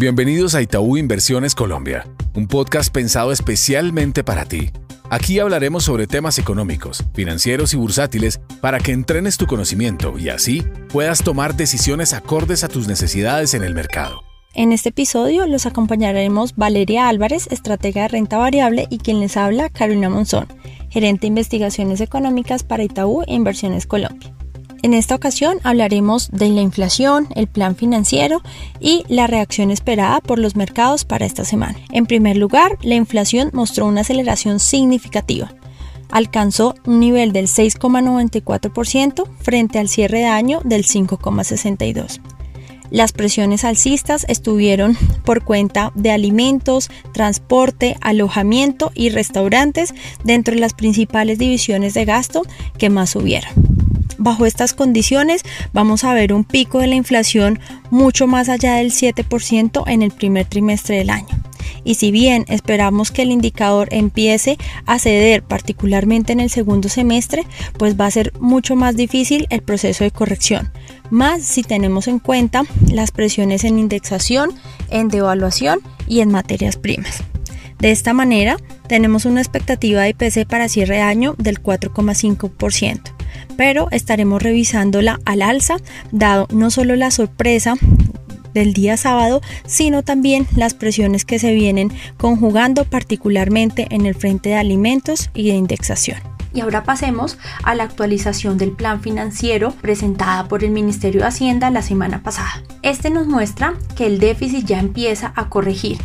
Bienvenidos a Itaú Inversiones Colombia, un podcast pensado especialmente para ti. Aquí hablaremos sobre temas económicos, financieros y bursátiles para que entrenes tu conocimiento y así puedas tomar decisiones acordes a tus necesidades en el mercado. En este episodio los acompañaremos Valeria Álvarez, estratega de renta variable, y quien les habla, Carolina Monzón, gerente de investigaciones económicas para Itaú Inversiones Colombia. En esta ocasión hablaremos de la inflación, el plan financiero y la reacción esperada por los mercados para esta semana. En primer lugar, la inflación mostró una aceleración significativa. Alcanzó un nivel del 6,94% frente al cierre de año del 5,62%. Las presiones alcistas estuvieron por cuenta de alimentos, transporte, alojamiento y restaurantes dentro de las principales divisiones de gasto que más subieron. Bajo estas condiciones vamos a ver un pico de la inflación mucho más allá del 7% en el primer trimestre del año. Y si bien esperamos que el indicador empiece a ceder particularmente en el segundo semestre, pues va a ser mucho más difícil el proceso de corrección, más si tenemos en cuenta las presiones en indexación, en devaluación y en materias primas. De esta manera, tenemos una expectativa de IPC para cierre de año del 4,5% pero estaremos revisándola al alza, dado no solo la sorpresa del día sábado, sino también las presiones que se vienen conjugando particularmente en el frente de alimentos y de indexación. Y ahora pasemos a la actualización del plan financiero presentada por el Ministerio de Hacienda la semana pasada. Este nos muestra que el déficit ya empieza a corregir.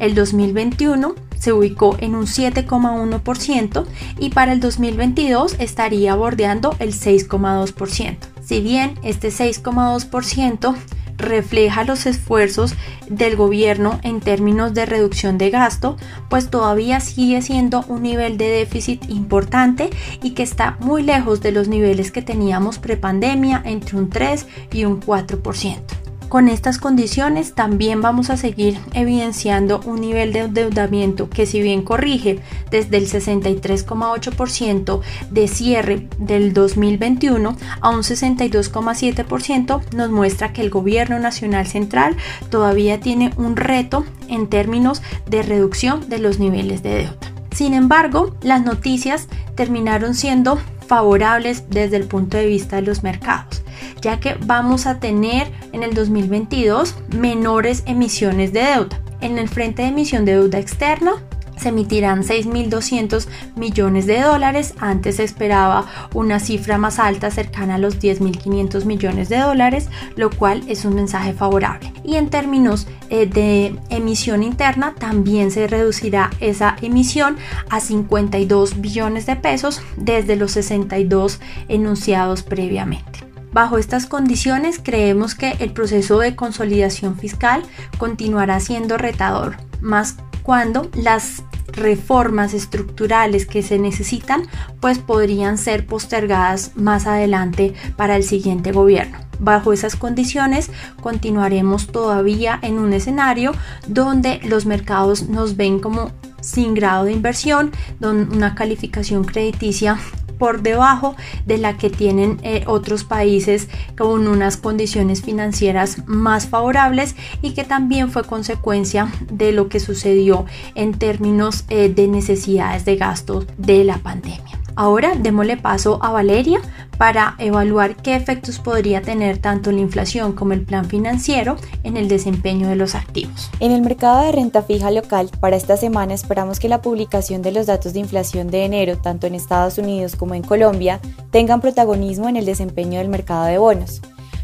El 2021 se ubicó en un 7,1% y para el 2022 estaría bordeando el 6,2%. Si bien este 6,2% refleja los esfuerzos del gobierno en términos de reducción de gasto, pues todavía sigue siendo un nivel de déficit importante y que está muy lejos de los niveles que teníamos prepandemia entre un 3 y un 4%. Con estas condiciones también vamos a seguir evidenciando un nivel de endeudamiento que si bien corrige desde el 63,8% de cierre del 2021 a un 62,7% nos muestra que el gobierno nacional central todavía tiene un reto en términos de reducción de los niveles de deuda. Sin embargo, las noticias terminaron siendo favorables desde el punto de vista de los mercados ya que vamos a tener en el 2022 menores emisiones de deuda. En el frente de emisión de deuda externa se emitirán 6.200 millones de dólares. Antes se esperaba una cifra más alta, cercana a los 10.500 millones de dólares, lo cual es un mensaje favorable. Y en términos eh, de emisión interna, también se reducirá esa emisión a 52 billones de pesos desde los 62 enunciados previamente. Bajo estas condiciones creemos que el proceso de consolidación fiscal continuará siendo retador, más cuando las reformas estructurales que se necesitan pues podrían ser postergadas más adelante para el siguiente gobierno. Bajo esas condiciones continuaremos todavía en un escenario donde los mercados nos ven como sin grado de inversión, una calificación crediticia por debajo de la que tienen eh, otros países con unas condiciones financieras más favorables y que también fue consecuencia de lo que sucedió en términos eh, de necesidades de gastos de la pandemia. Ahora démosle paso a Valeria para evaluar qué efectos podría tener tanto la inflación como el plan financiero en el desempeño de los activos. En el mercado de renta fija local, para esta semana esperamos que la publicación de los datos de inflación de enero, tanto en Estados Unidos como en Colombia, tengan protagonismo en el desempeño del mercado de bonos.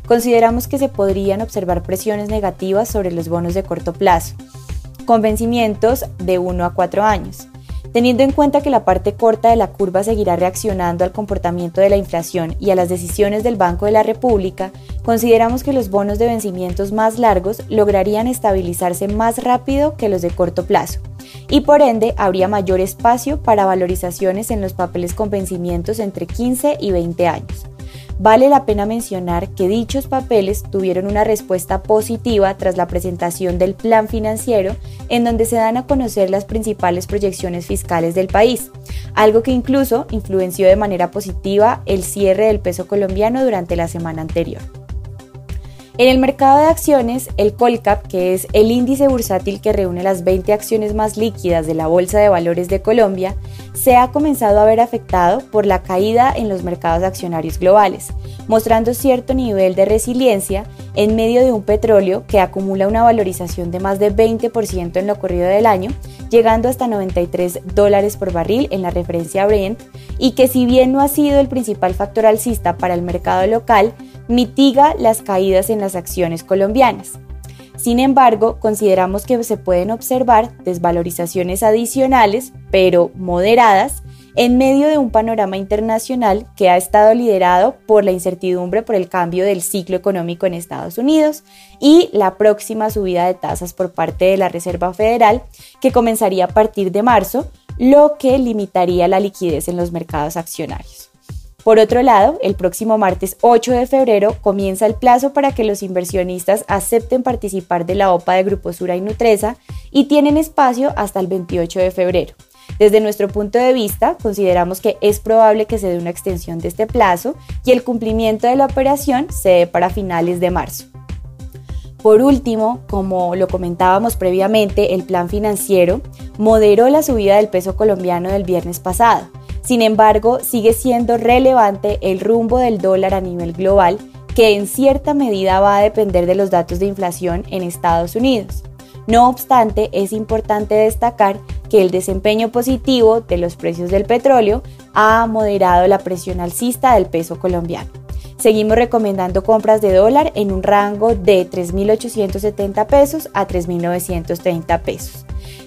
Consideramos que se podrían observar presiones negativas sobre los bonos de corto plazo, con vencimientos de 1 a 4 años. Teniendo en cuenta que la parte corta de la curva seguirá reaccionando al comportamiento de la inflación y a las decisiones del Banco de la República, consideramos que los bonos de vencimientos más largos lograrían estabilizarse más rápido que los de corto plazo y por ende habría mayor espacio para valorizaciones en los papeles con vencimientos entre 15 y 20 años. Vale la pena mencionar que dichos papeles tuvieron una respuesta positiva tras la presentación del plan financiero en donde se dan a conocer las principales proyecciones fiscales del país, algo que incluso influenció de manera positiva el cierre del peso colombiano durante la semana anterior. En el mercado de acciones, el Colcap, que es el índice bursátil que reúne las 20 acciones más líquidas de la Bolsa de Valores de Colombia, se ha comenzado a ver afectado por la caída en los mercados accionarios globales, mostrando cierto nivel de resiliencia en medio de un petróleo que acumula una valorización de más de 20% en lo corrido del año, llegando hasta 93 dólares por barril en la referencia Brent, y que si bien no ha sido el principal factor alcista para el mercado local, mitiga las caídas en las acciones colombianas. Sin embargo, consideramos que se pueden observar desvalorizaciones adicionales, pero moderadas, en medio de un panorama internacional que ha estado liderado por la incertidumbre por el cambio del ciclo económico en Estados Unidos y la próxima subida de tasas por parte de la Reserva Federal, que comenzaría a partir de marzo, lo que limitaría la liquidez en los mercados accionarios. Por otro lado, el próximo martes 8 de febrero comienza el plazo para que los inversionistas acepten participar de la OPA de Grupo Sura y Nutresa y tienen espacio hasta el 28 de febrero. Desde nuestro punto de vista, consideramos que es probable que se dé una extensión de este plazo y el cumplimiento de la operación se dé para finales de marzo. Por último, como lo comentábamos previamente, el plan financiero moderó la subida del peso colombiano del viernes pasado sin embargo, sigue siendo relevante el rumbo del dólar a nivel global, que en cierta medida va a depender de los datos de inflación en Estados Unidos. No obstante, es importante destacar que el desempeño positivo de los precios del petróleo ha moderado la presión alcista del peso colombiano. Seguimos recomendando compras de dólar en un rango de 3.870 pesos a 3.930 pesos.